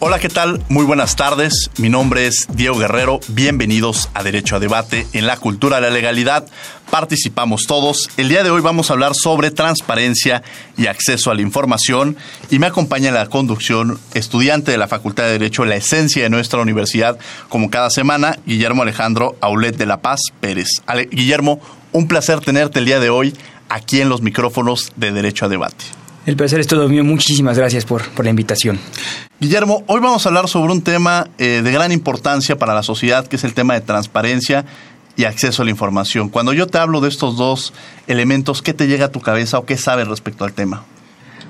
Hola, ¿qué tal? Muy buenas tardes. Mi nombre es Diego Guerrero. Bienvenidos a Derecho a Debate. En la cultura de la legalidad participamos todos. El día de hoy vamos a hablar sobre transparencia y acceso a la información y me acompaña en la conducción estudiante de la Facultad de Derecho, la esencia de nuestra universidad, como cada semana, Guillermo Alejandro Aulet de La Paz Pérez. Guillermo, un placer tenerte el día de hoy aquí en los micrófonos de Derecho a Debate. El placer es todo mío. Muchísimas gracias por, por la invitación. Guillermo, hoy vamos a hablar sobre un tema eh, de gran importancia para la sociedad, que es el tema de transparencia y acceso a la información. Cuando yo te hablo de estos dos elementos, ¿qué te llega a tu cabeza o qué sabes respecto al tema?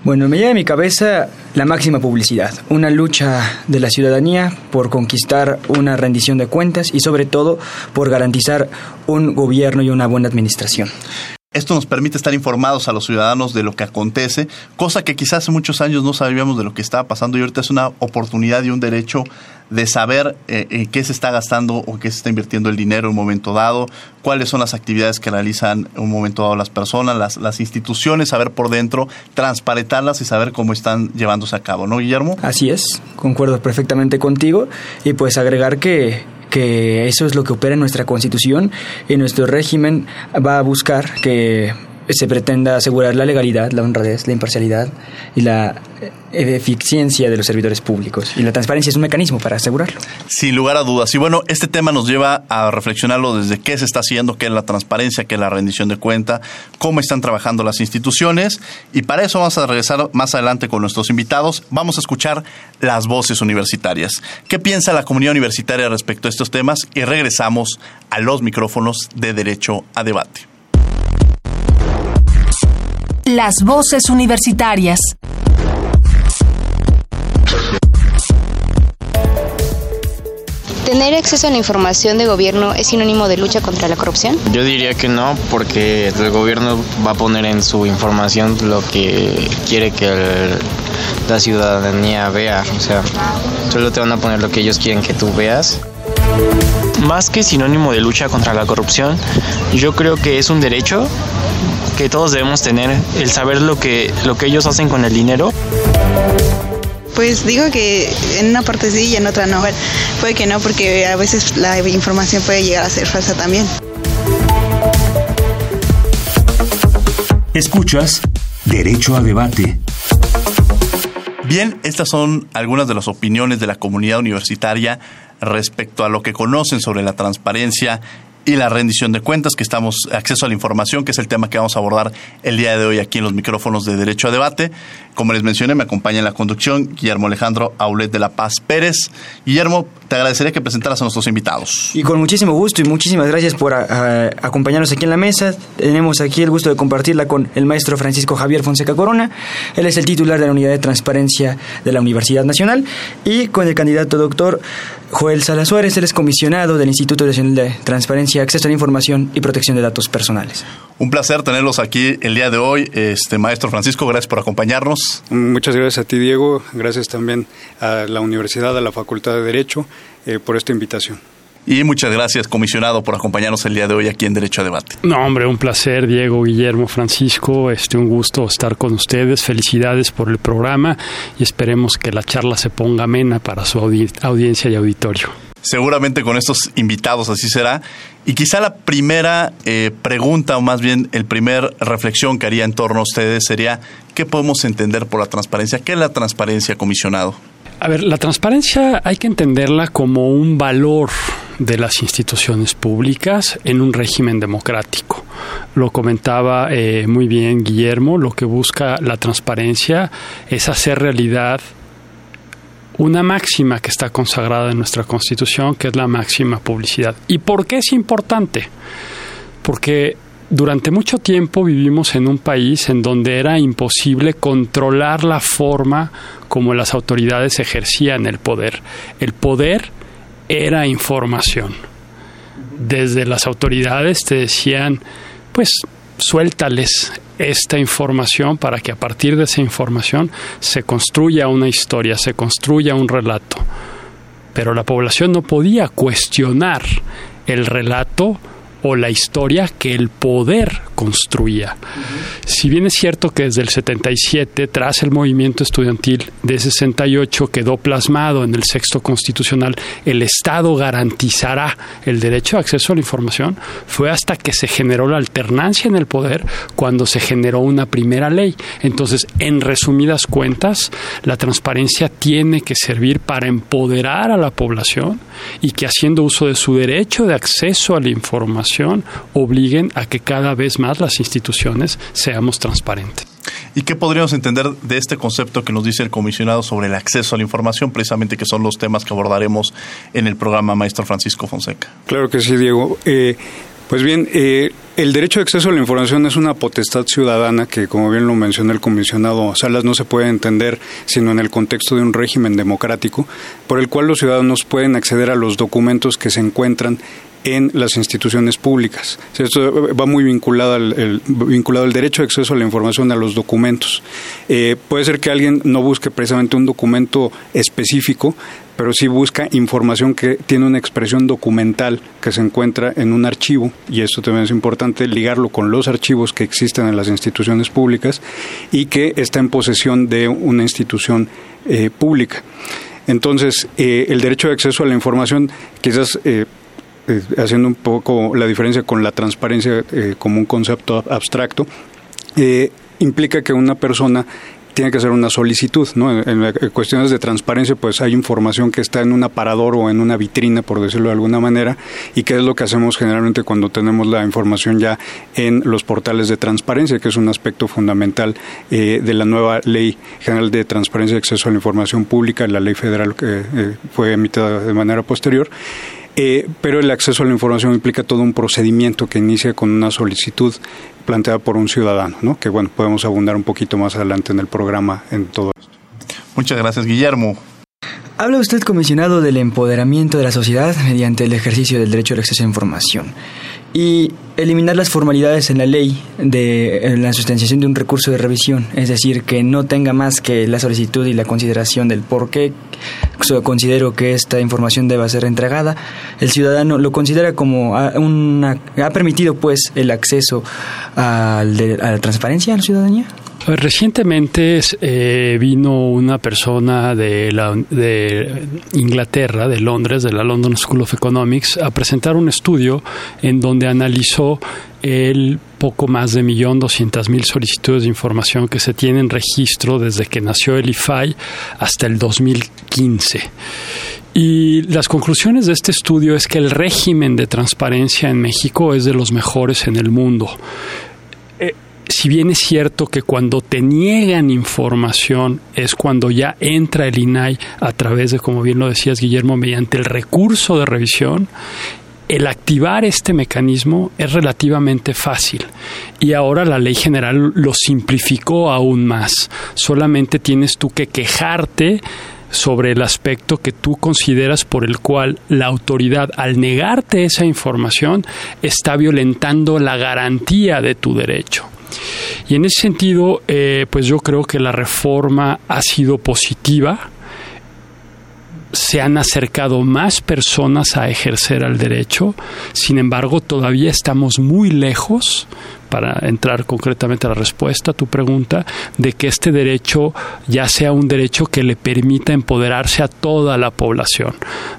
Bueno, me llega a mi cabeza la máxima publicidad, una lucha de la ciudadanía por conquistar una rendición de cuentas y sobre todo por garantizar un gobierno y una buena administración. Esto nos permite estar informados a los ciudadanos de lo que acontece, cosa que quizás hace muchos años no sabíamos de lo que estaba pasando y ahorita es una oportunidad y un derecho de saber eh, en qué se está gastando o qué se está invirtiendo el dinero en un momento dado, cuáles son las actividades que realizan en un momento dado las personas, las, las instituciones, saber por dentro, transparentarlas y saber cómo están llevándose a cabo, ¿no, Guillermo? Así es, concuerdo perfectamente contigo y pues agregar que que eso es lo que opera en nuestra constitución y nuestro régimen va a buscar que se pretenda asegurar la legalidad, la honradez, la imparcialidad y la eficiencia de los servidores públicos. Y la transparencia es un mecanismo para asegurarlo. Sin lugar a dudas. Y bueno, este tema nos lleva a reflexionarlo desde qué se está haciendo, qué es la transparencia, qué es la rendición de cuenta, cómo están trabajando las instituciones. Y para eso vamos a regresar más adelante con nuestros invitados. Vamos a escuchar las voces universitarias. ¿Qué piensa la comunidad universitaria respecto a estos temas? Y regresamos a los micrófonos de Derecho a Debate. Las voces universitarias. ¿Tener acceso a la información de gobierno es sinónimo de lucha contra la corrupción? Yo diría que no, porque el gobierno va a poner en su información lo que quiere que el, la ciudadanía vea. O sea, solo te van a poner lo que ellos quieren que tú veas. Más que sinónimo de lucha contra la corrupción, yo creo que es un derecho que todos debemos tener, el saber lo que, lo que ellos hacen con el dinero. Pues digo que en una parte sí y en otra no. puede que no, porque a veces la información puede llegar a ser falsa también. Escuchas Derecho a Debate. Bien, estas son algunas de las opiniones de la comunidad universitaria respecto a lo que conocen sobre la transparencia y la rendición de cuentas, que estamos acceso a la información, que es el tema que vamos a abordar el día de hoy aquí en los micrófonos de Derecho a Debate. Como les mencioné, me acompaña en la conducción Guillermo Alejandro Aulet de la Paz Pérez. Guillermo, te agradecería que presentaras a nuestros invitados. Y con muchísimo gusto y muchísimas gracias por acompañarnos aquí en la mesa. Tenemos aquí el gusto de compartirla con el maestro Francisco Javier Fonseca Corona. Él es el titular de la Unidad de Transparencia de la Universidad Nacional. Y con el candidato doctor Joel Sala Suárez, él es comisionado del Instituto Nacional de Transparencia, Acceso a la Información y Protección de Datos Personales. Un placer tenerlos aquí el día de hoy. Este maestro Francisco, gracias por acompañarnos. Muchas gracias a ti, Diego. Gracias también a la Universidad, a la Facultad de Derecho eh, por esta invitación. Y muchas gracias, comisionado, por acompañarnos el día de hoy aquí en Derecho a Debate. No, hombre, un placer, Diego, Guillermo, Francisco. Este, un gusto estar con ustedes. Felicidades por el programa y esperemos que la charla se ponga amena para su audiencia y auditorio. seguramente con estos invitados así será. Y quizá la primera eh, pregunta, o más bien el primer reflexión que haría en torno a ustedes sería, ¿qué podemos entender por la transparencia? ¿Qué es la transparencia, comisionado? A ver, la transparencia hay que entenderla como un valor de las instituciones públicas en un régimen democrático. Lo comentaba eh, muy bien Guillermo, lo que busca la transparencia es hacer realidad una máxima que está consagrada en nuestra Constitución, que es la máxima publicidad. ¿Y por qué es importante? Porque durante mucho tiempo vivimos en un país en donde era imposible controlar la forma como las autoridades ejercían el poder. El poder era información. Desde las autoridades te decían, pues suéltales esta información para que a partir de esa información se construya una historia, se construya un relato. Pero la población no podía cuestionar el relato o la historia que el poder construía. Si bien es cierto que desde el 77, tras el movimiento estudiantil de 68, quedó plasmado en el sexto constitucional, el Estado garantizará el derecho de acceso a la información, fue hasta que se generó la alternancia en el poder cuando se generó una primera ley. Entonces, en resumidas cuentas, la transparencia tiene que servir para empoderar a la población y que haciendo uso de su derecho de acceso a la información obliguen a que cada vez más las instituciones seamos transparentes. ¿Y qué podríamos entender de este concepto que nos dice el comisionado sobre el acceso a la información, precisamente que son los temas que abordaremos en el programa Maestro Francisco Fonseca? Claro que sí, Diego. Eh, pues bien, eh, el derecho de acceso a la información es una potestad ciudadana que, como bien lo mencionó el comisionado Salas, no se puede entender sino en el contexto de un régimen democrático, por el cual los ciudadanos pueden acceder a los documentos que se encuentran en las instituciones públicas. Esto va muy vinculado al, vinculado al derecho de acceso a la información, a los documentos. Eh, puede ser que alguien no busque precisamente un documento específico, pero sí busca información que tiene una expresión documental que se encuentra en un archivo, y esto también es importante ligarlo con los archivos que existen en las instituciones públicas y que está en posesión de una institución eh, pública. Entonces, eh, el derecho de acceso a la información quizás haciendo un poco la diferencia con la transparencia eh, como un concepto abstracto, eh, implica que una persona tiene que hacer una solicitud, ¿no? En, cuestiones de transparencia, pues hay información que está en un aparador o en una vitrina, por decirlo de alguna manera, y que es lo que hacemos generalmente cuando tenemos la información ya en los portales de transparencia, que es un aspecto fundamental de la nueva Ley General de Transparencia y Acceso a la Información Pública, la ley federal que fue emitida de manera posterior. Eh, pero el acceso a la información implica todo un procedimiento que inicia con una solicitud planteada por un ciudadano, ¿no? que bueno, podemos abundar un poquito más adelante en el programa en todo esto. Muchas gracias, Guillermo. Habla usted, comisionado, del empoderamiento de la sociedad mediante el ejercicio del derecho al acceso a la información y eliminar las formalidades en la ley de la sustanciación de un recurso de revisión, es decir, que no tenga más que la solicitud y la consideración del por qué considero que esta información deba ser entregada. El ciudadano lo considera como una, ha permitido pues el acceso a la transparencia a la ciudadanía. Recientemente eh, vino una persona de, la, de Inglaterra, de Londres, de la London School of Economics, a presentar un estudio en donde analizó el poco más de millón doscientas mil solicitudes de información que se tienen en registro desde que nació el IFAI hasta el 2015. Y las conclusiones de este estudio es que el régimen de transparencia en México es de los mejores en el mundo si bien es cierto que cuando te niegan información es cuando ya entra el INAI a través de, como bien lo decías Guillermo, mediante el recurso de revisión, el activar este mecanismo es relativamente fácil y ahora la ley general lo simplificó aún más. Solamente tienes tú que quejarte sobre el aspecto que tú consideras por el cual la autoridad, al negarte esa información, está violentando la garantía de tu derecho. Y en ese sentido, eh, pues yo creo que la reforma ha sido positiva. Se han acercado más personas a ejercer el derecho, sin embargo todavía estamos muy lejos, para entrar concretamente a la respuesta a tu pregunta, de que este derecho ya sea un derecho que le permita empoderarse a toda la población.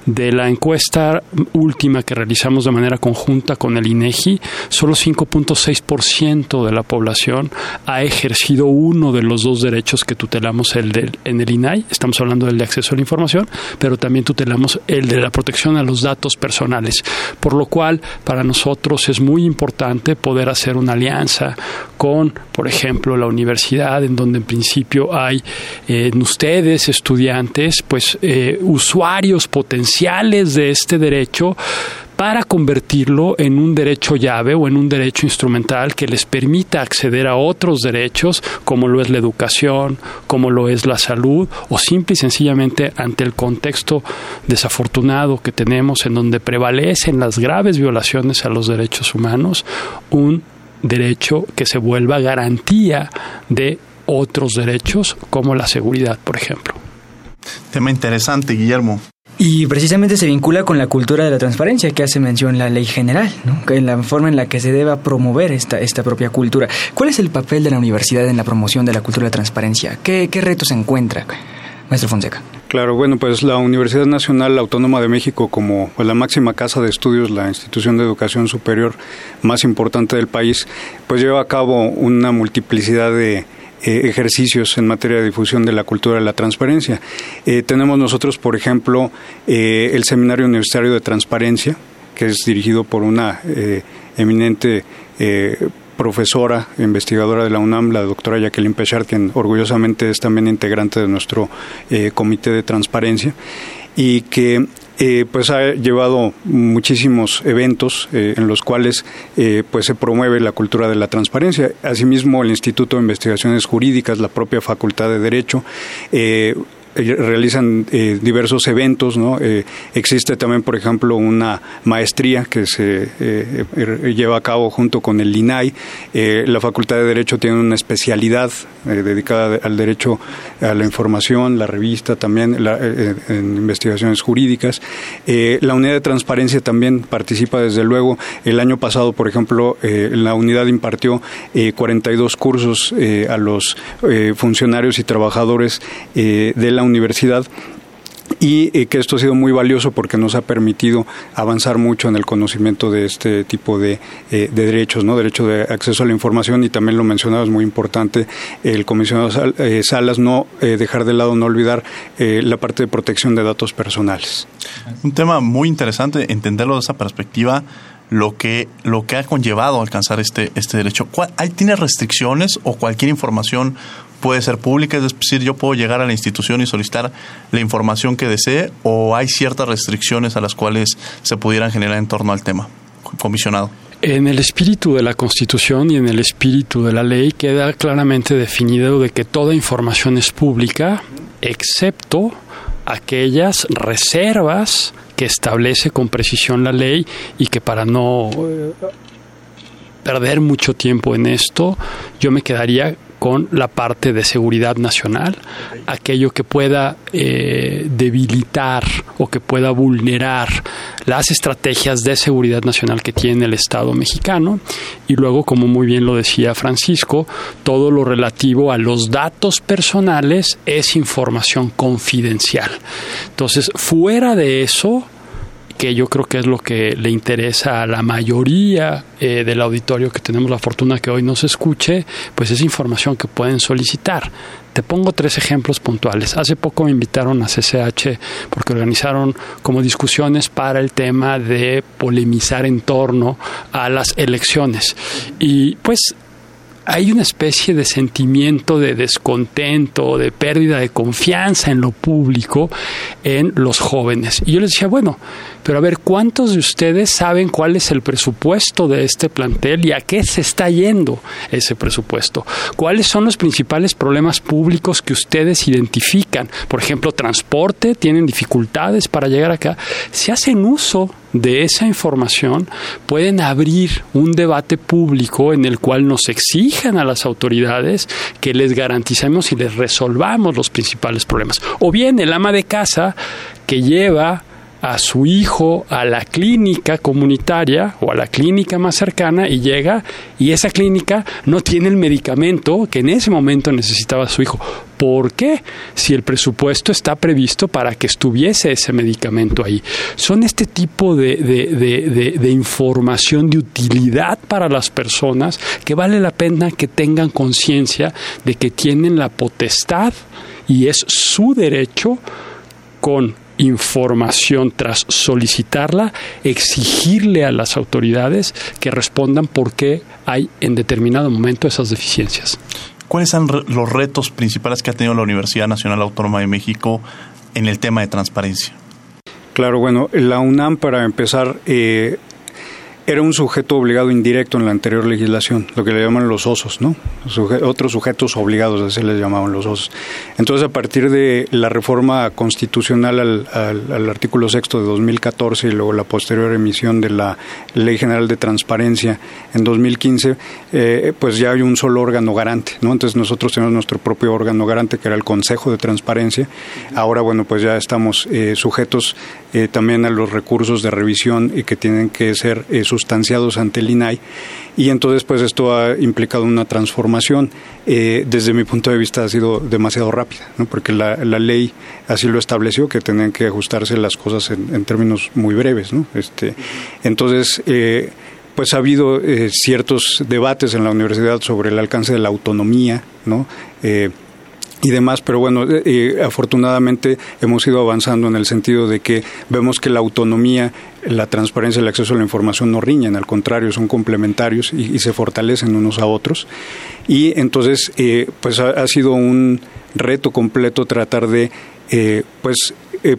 De la encuesta última que realizamos de manera conjunta con el INEGI, solo 5.6% de la población ha ejercido uno de los dos derechos que tutelamos el en el INAI. Estamos hablando del de acceso a la información, pero también tutelamos el de la protección a los datos personales. Por lo cual, para nosotros es muy importante poder hacer una alianza con, por ejemplo, la universidad, en donde en principio hay eh, en ustedes, estudiantes, pues eh, usuarios potenciales de este derecho para convertirlo en un derecho llave o en un derecho instrumental que les permita acceder a otros derechos como lo es la educación, como lo es la salud o simple y sencillamente ante el contexto desafortunado que tenemos en donde prevalecen las graves violaciones a los derechos humanos, un derecho que se vuelva garantía de otros derechos como la seguridad, por ejemplo. Tema interesante, Guillermo. Y precisamente se vincula con la cultura de la transparencia que hace mención la ley general, ¿no? en la forma en la que se deba promover esta, esta propia cultura. ¿Cuál es el papel de la universidad en la promoción de la cultura de la transparencia? ¿Qué, qué retos encuentra, maestro Fonseca? Claro, bueno, pues la Universidad Nacional Autónoma de México, como pues, la máxima casa de estudios, la institución de educación superior más importante del país, pues lleva a cabo una multiplicidad de eh, ejercicios en materia de difusión de la cultura de la transparencia. Eh, tenemos nosotros, por ejemplo, eh, el Seminario Universitario de Transparencia, que es dirigido por una eminente profesora, investigadora de la UNAM, la doctora Jacqueline Pechard, quien orgullosamente es también integrante de nuestro comité de transparencia y que eh, pues ha llevado muchísimos eventos eh, en los cuales eh, pues se promueve la cultura de la transparencia. Asimismo, el Instituto de Investigaciones Jurídicas, la propia Facultad de Derecho, realizan eh, diversos eventos, ¿no? Eh, existe también, por ejemplo, una maestría que se eh, er, lleva a cabo junto con el INAI. la Facultad de Derecho tiene una especialidad dedicada al derecho a la información, la revista también, en investigaciones jurídicas. la unidad de transparencia también participa, desde luego. El año pasado, por ejemplo, la unidad impartió 42 cursos a los funcionarios y trabajadores de la universidad y eh, que esto ha sido muy valioso porque nos ha permitido avanzar mucho en el conocimiento de este tipo de, eh, derechos, ¿no? Derecho de acceso a la información y también lo mencionaba, es muy importante el comisionado eh, Salas no dejar de lado, no olvidar la parte de protección de datos personales. Un tema muy interesante, entenderlo de esa perspectiva lo que, lo que ha conllevado alcanzar este, este derecho. ¿Hay, ¿Tiene restricciones o cualquier información puede ser pública, es decir, yo puedo llegar a la institución y solicitar la información que desee o hay ciertas restricciones a las cuales se pudieran generar en torno al tema, comisionado. En el espíritu de la Constitución y en el espíritu de la ley queda claramente definido de que toda información es pública, excepto aquellas reservas que establece con precisión la ley y que para no eh, perder mucho tiempo en esto, yo me quedaría con la parte de seguridad nacional, aquello que pueda eh, debilitar o que pueda vulnerar las estrategias de seguridad nacional que tiene el Estado mexicano y luego, como muy bien lo decía Francisco, todo lo relativo a los datos personales es información confidencial. Entonces, fuera de eso, que yo creo que es lo que le interesa a la mayoría eh, del auditorio que tenemos la fortuna que hoy nos escuche, pues es información que pueden solicitar. Te pongo tres ejemplos puntuales. Hace poco me invitaron a CCH porque organizaron como discusiones para el tema de polemizar en torno a las elecciones. Y pues hay una especie de sentimiento de descontento, de pérdida de confianza en lo público en los jóvenes. Y yo les decía, bueno, pero a ver, ¿cuántos de ustedes saben cuál es el presupuesto de este plantel y a qué se está yendo ese presupuesto? ¿Cuáles son los principales problemas públicos que ustedes identifican? Por ejemplo, transporte, tienen dificultades para llegar acá. Si hacen uso de esa información pueden abrir un debate público en el cual nos exijan a las autoridades que les garanticemos y les resolvamos los principales problemas. O bien el ama de casa que lleva a su hijo a la clínica comunitaria o a la clínica más cercana y llega y esa clínica no tiene el medicamento que en ese momento necesitaba su hijo. ¿Por qué? Si el presupuesto está previsto para que estuviese ese medicamento ahí. Son este tipo de, de información de utilidad para las personas que vale la pena que tengan conciencia de que tienen la potestad y es su derecho con información tras solicitarla, exigirle a las autoridades que respondan por qué hay en determinado momento esas deficiencias. ¿Cuáles son los retos principales que ha tenido la Universidad Nacional Autónoma de México en el tema de transparencia? Claro, bueno, la UNAM para empezar eh, era un sujeto obligado indirecto en la anterior legislación, lo que le llaman los osos, ¿no? otros sujetos obligados, así les llamaban los osos. Entonces, a partir de la reforma constitucional al, artículo sexto de 2014 y luego la posterior emisión de la Ley General de Transparencia en 2015, eh, pues ya hay un solo órgano garante, ¿no? Entonces, nosotros tenemos nuestro propio órgano garante, que era el Consejo de Transparencia. Ahora, bueno, pues ya estamos eh, sujetos eh, también a los recursos de revisión y que tienen que ser sustanciados ante el INAI y entonces pues esto ha implicado una transformación. Eh, desde mi punto de vista ha sido demasiado rápida, ¿no? porque la, ley así lo estableció, que tenían que ajustarse las cosas en, términos muy breves. ¿no? Este, entonces, eh, pues ha habido eh, ciertos debates en la universidad sobre el alcance de la autonomía, ¿no? Y demás, pero bueno, eh, eh, afortunadamente hemos ido avanzando en el sentido de que vemos que la autonomía, la transparencia y el acceso a la información no riñen, al contrario, son complementarios y, se fortalecen unos a otros. Y entonces, eh, pues ha, sido un reto completo tratar de, pues,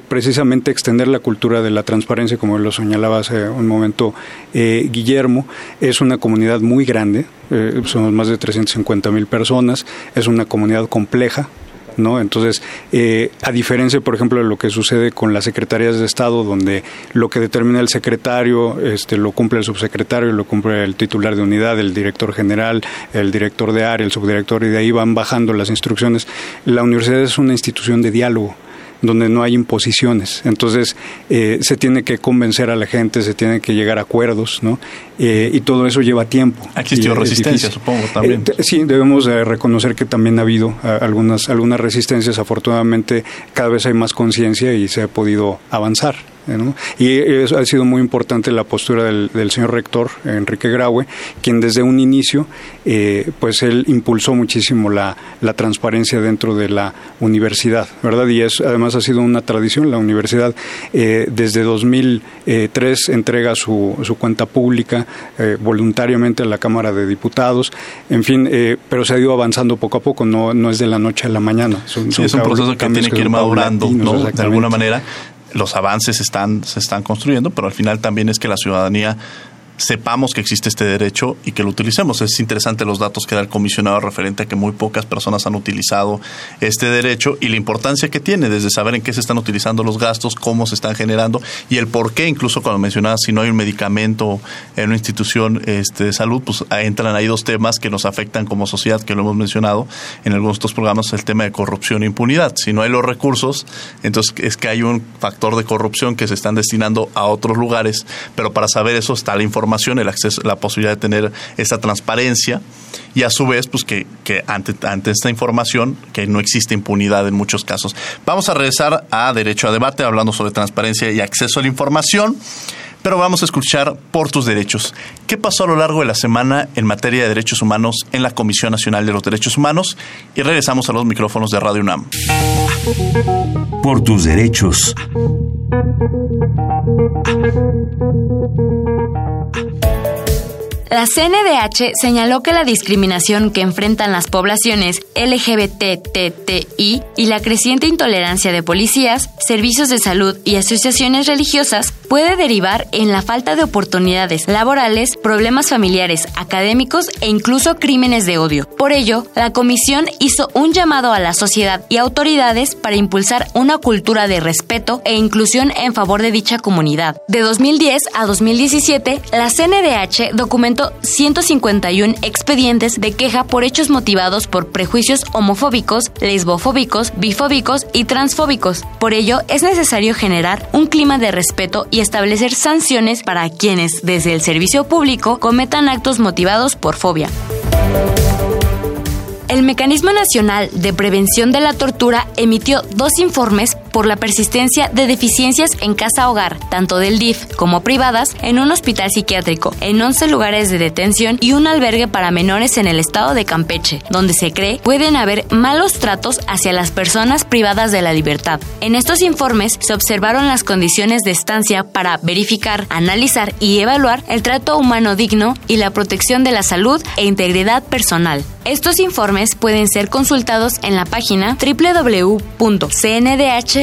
precisamente extender la cultura de la transparencia, como lo señalaba hace un momento Guillermo. Es una comunidad muy grande, eh, somos más de 350 mil personas, es una comunidad compleja, ¿no? Entonces, eh, a diferencia, por ejemplo, de lo que sucede con las secretarías de Estado, donde lo que determina el secretario este, lo cumple el subsecretario, lo cumple el titular de unidad, el director general, el director de área, el subdirector, y de ahí van bajando las instrucciones. La universidad es una institución de diálogo donde no hay imposiciones. Entonces, eh, se tiene que convencer a la gente, se tiene que llegar a acuerdos, ¿no? Eh, y todo eso lleva tiempo. Ha existido resistencia, supongo, también. Eh, sí, debemos reconocer que también ha habido algunas, algunas resistencias. Afortunadamente, cada vez hay más conciencia y se ha podido avanzar. Y eso ha sido muy importante la postura del, señor rector, Enrique Graue, quien desde un inicio, eh, pues él impulsó muchísimo la, transparencia dentro de la universidad, ¿verdad? Y es, además ha sido una tradición, la universidad eh, desde 2003 entrega su, su cuenta pública eh, voluntariamente a la Cámara de Diputados, en fin, pero se ha ido avanzando poco a poco, no, no es de la noche a la mañana. Son, es un proceso que tiene que ir madurando, ¿no? De alguna manera los avances están, se están construyendo, pero al final también es que la ciudadanía sepamos que existe este derecho y que lo utilicemos. Es interesante los datos que da el comisionado referente a que muy pocas personas han utilizado este derecho y la importancia que tiene desde saber en qué se están utilizando los gastos, cómo se están generando y el por qué, incluso cuando mencionabas si no hay un medicamento en una institución este, de salud, pues entran ahí dos temas que nos afectan como sociedad, que lo hemos mencionado en algunos de estos programas, el tema de corrupción e impunidad. Si no hay los recursos, entonces es que hay un factor de corrupción que se están destinando a otros lugares, pero para saber eso está la información el acceso, la posibilidad de tener esa transparencia y a su vez, pues que, ante, ante esta información, que no existe impunidad en muchos casos. Vamos a regresar a Derecho a Debate, hablando sobre transparencia y acceso a la información. Pero vamos a escuchar por tus derechos. ¿Qué pasó a lo largo de la semana en materia de derechos humanos en la Comisión Nacional de los Derechos Humanos? Y regresamos a los micrófonos de Radio UNAM. Por tus derechos. La CNDH señaló que la discriminación que enfrentan las poblaciones LGBTTI y la creciente intolerancia de policías, servicios de salud y asociaciones religiosas puede derivar en la falta de oportunidades laborales, problemas familiares, académicos e incluso crímenes de odio. Por ello, la comisión hizo un llamado a la sociedad y autoridades para impulsar una cultura de respeto e inclusión en favor de dicha comunidad. De 2010 a 2017, la CNDH documentó 151 expedientes de queja por hechos motivados por prejuicios homofóbicos, lesbofóbicos, bifóbicos y transfóbicos. Por ello, es necesario generar un clima de respeto y establecer sanciones para quienes, desde el servicio público, cometan actos motivados por fobia. El Mecanismo Nacional de Prevención de la Tortura emitió dos informes por la persistencia de deficiencias en casa-hogar, tanto del DIF como privadas, en un hospital psiquiátrico, en 11 lugares de detención y un albergue para menores en el estado de Campeche, donde se cree pueden haber malos tratos hacia las personas privadas de la libertad. En estos informes se observaron las condiciones de estancia para verificar, analizar y evaluar el trato humano digno y la protección de la salud e integridad personal. Estos informes pueden ser consultados en la página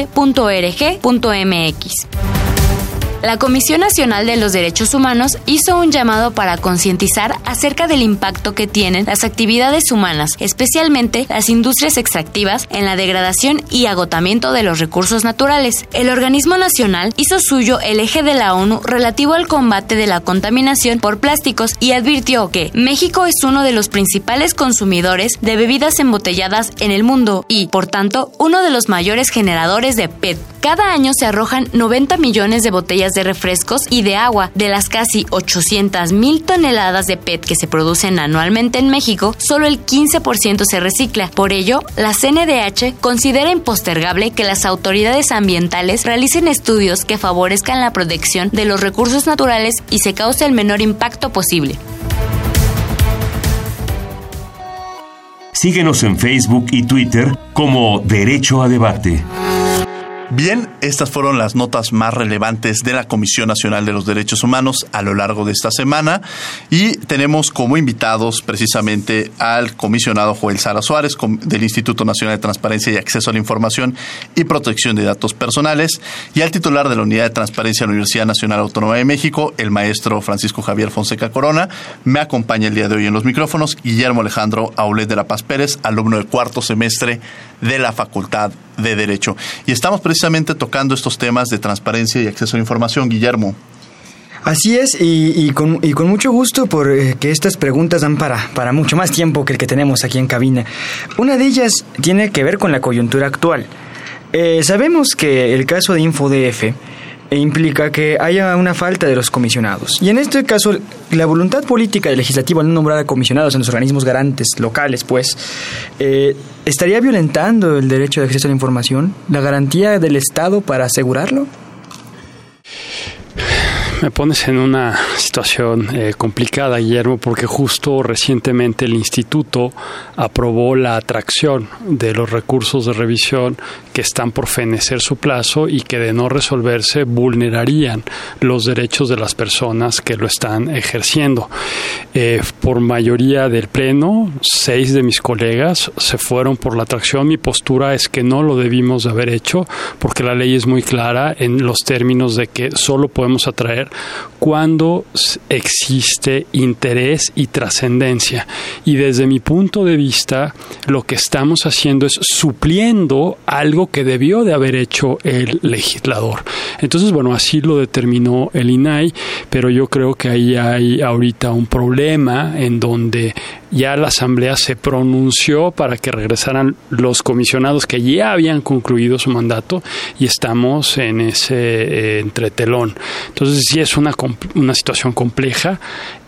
www.cndh.org.mx. La Comisión Nacional de los Derechos Humanos hizo un llamado para concientizar acerca del impacto que tienen las actividades humanas, especialmente las industrias extractivas, en la degradación y agotamiento de los recursos naturales. El organismo nacional hizo suyo el eje de la ONU relativo al combate de la contaminación por plásticos y advirtió que México es uno de los principales consumidores de bebidas embotelladas en el mundo y, por tanto, uno de los mayores generadores de PET. Cada año se arrojan 90 millones de botellas de refrescos y de agua. De las casi 800 mil toneladas de PET que se producen anualmente en México, solo el 15% se recicla. Por ello, la CNDH considera impostergable que las autoridades ambientales realicen estudios que favorezcan la protección de los recursos naturales y se cause el menor impacto posible. Síguenos en Facebook y Twitter como Derecho a Debate. Bien, estas fueron las notas más relevantes de la Comisión Nacional de los Derechos Humanos a lo largo de esta semana y tenemos como invitados precisamente al comisionado Joel Sara Suárez del Instituto Nacional de Transparencia y Acceso a la Información y Protección de Datos Personales y al titular de la Unidad de Transparencia de la Universidad Nacional Autónoma de México, el maestro Francisco Javier Fonseca Corona. Me acompaña el día de hoy en los micrófonos Guillermo Alejandro Aulet de la Paz Pérez, alumno de cuarto semestre de la Facultad de Derecho. Y estamos precisamente tocando estos temas de transparencia y acceso a información, Guillermo. Así es, y, con, mucho gusto porque eh, estas preguntas dan para, para mucho más tiempo que el que tenemos aquí en cabina. Una de ellas tiene que ver con la coyuntura actual. Eh, sabemos que el caso de InfoDF implica que haya una falta de los comisionados. Y en este caso, la voluntad política del legislativo no nombrar a comisionados en los organismos garantes locales, pues, eh, ¿estaría violentando el derecho de acceso a la información? ¿La garantía del Estado para asegurarlo? Me pones en una situación eh, complicada, Guillermo, porque justo recientemente el instituto aprobó la atracción de los recursos de revisión que están por fenecer su plazo y que de no resolverse vulnerarían los derechos de las personas que lo están ejerciendo. Eh, por mayoría del Pleno, seis de mis colegas se fueron por la atracción. Mi postura es que no lo debimos de haber hecho porque la ley es muy clara en los términos de que solo podemos atraer cuando existe interés y trascendencia. Y desde mi punto de vista, lo que estamos haciendo es supliendo algo que debió de haber hecho el legislador. Entonces, bueno, así lo determinó el INAI, pero yo creo que ahí hay ahorita un problema en donde ya la Asamblea se pronunció para que regresaran los comisionados que ya habían concluido su mandato y estamos en ese eh, entretelón. Entonces, sí es una, una situación compleja.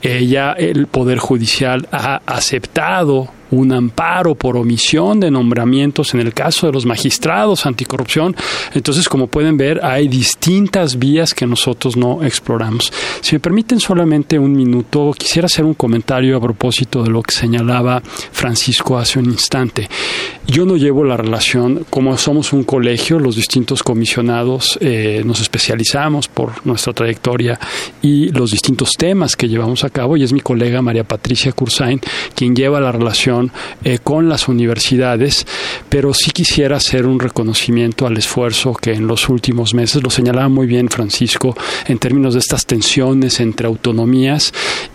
Eh, ya el Poder Judicial ha aceptado un amparo por omisión de nombramientos en el caso de los magistrados anticorrupción. Entonces, como pueden ver, hay distintas vías que nosotros no exploramos. Si me permiten solamente un minuto, quisiera hacer un comentario a propósito de lo que señalaba Francisco hace un instante. Yo no llevo la relación, como somos un colegio, los distintos comisionados eh, nos especializamos por nuestra trayectoria y los distintos temas que llevamos a cabo, y es mi colega María Patricia Cursain quien lleva la relación eh, con las universidades, pero sí quisiera hacer un reconocimiento al esfuerzo que en los últimos meses, lo señalaba muy bien Francisco, en términos de estas tensiones entre autonomías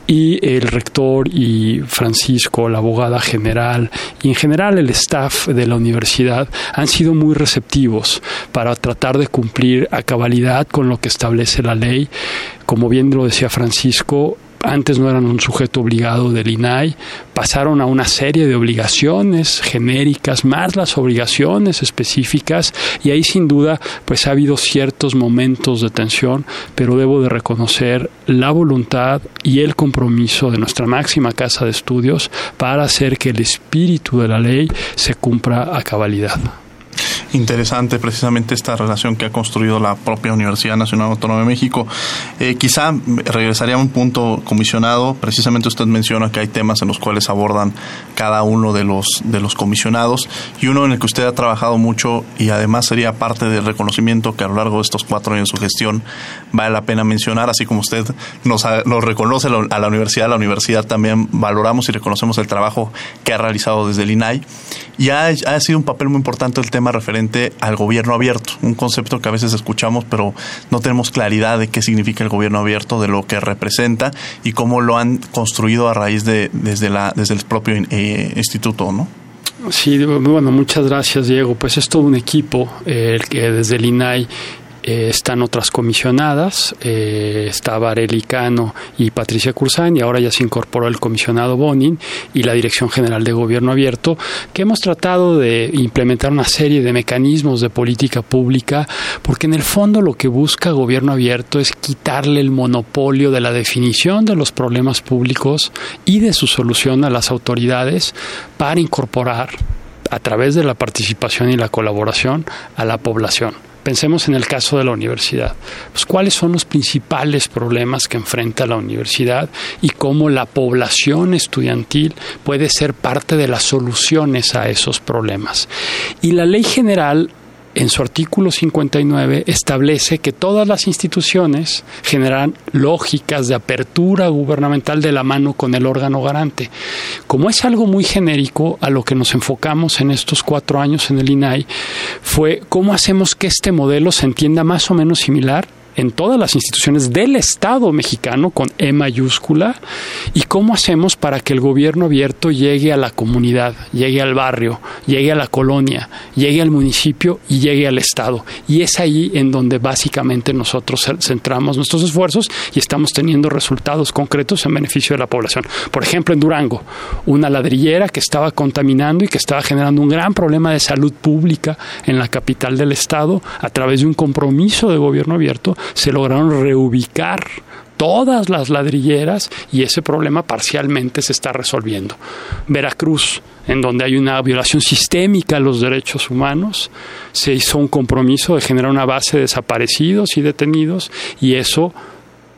y el rector y Francisco, la abogada general y en general el staff de la universidad han sido muy receptivos para tratar de cumplir a cabalidad con lo que establece la ley. Como bien lo decía Francisco, antes no eran un sujeto obligado del INAI, pasaron a una serie de obligaciones genéricas, más las obligaciones específicas, y ahí sin duda pues ha habido ciertos momentos de tensión, pero debo de reconocer la voluntad y el compromiso de nuestra máxima casa de estudios para hacer que el espíritu de la ley se cumpla a cabalidad interesante precisamente esta relación que ha construido la propia Universidad Nacional Autónoma de México. Eh, quizá regresaría a un punto comisionado. Precisamente usted menciona que hay temas en los cuales abordan cada uno de los, de los comisionados y uno en el que usted ha trabajado mucho y además sería parte del reconocimiento que a lo largo de estos cuatro años de su gestión vale la pena mencionar, así como usted nos, nos reconoce a la universidad, la universidad también valoramos y reconocemos el trabajo que ha realizado desde el INAI y ha, sido un papel muy importante el tema referente al gobierno abierto, un concepto que a veces escuchamos pero no tenemos claridad de qué significa el gobierno abierto, de lo que representa y cómo lo han construido a raíz de desde la desde el propio eh, instituto, ¿no? Sí, bueno, muchas gracias Diego. Pues es todo un equipo eh, que desde el INAI eh, están otras comisionadas, eh, está Cano y Patricia Cursán, y ahora ya se incorporó el comisionado Bonin y la Dirección General de Gobierno Abierto, que hemos tratado de implementar una serie de mecanismos de política pública, porque en el fondo lo que busca Gobierno Abierto es quitarle el monopolio de la definición de los problemas públicos y de su solución a las autoridades para incorporar a través de la participación y la colaboración a la población. Pensemos en el caso de la universidad. Pues, ¿Cuáles son los principales problemas que enfrenta la universidad y cómo la población estudiantil puede ser parte de las soluciones a esos problemas? Y la ley general en su artículo 59 establece que todas las instituciones generan lógicas de apertura gubernamental de la mano con el órgano garante. Como es algo muy genérico, a lo que nos enfocamos en estos cuatro años en el INAI fue cómo hacemos que este modelo se entienda más o menos similar en todas las instituciones del Estado mexicano con E mayúscula y cómo hacemos para que el gobierno abierto llegue a la comunidad, llegue al barrio, llegue a la colonia, llegue al municipio y llegue al Estado. Y es ahí en donde básicamente nosotros centramos nuestros esfuerzos y estamos teniendo resultados concretos en beneficio de la población. Por ejemplo, en Durango, una ladrillera que estaba contaminando y que estaba generando un gran problema de salud pública en la capital del Estado a través de un compromiso de gobierno abierto se lograron reubicar todas las ladrilleras y ese problema parcialmente se está resolviendo. Veracruz, en donde hay una violación sistémica a los derechos humanos, se hizo un compromiso de generar una base de desaparecidos y detenidos y eso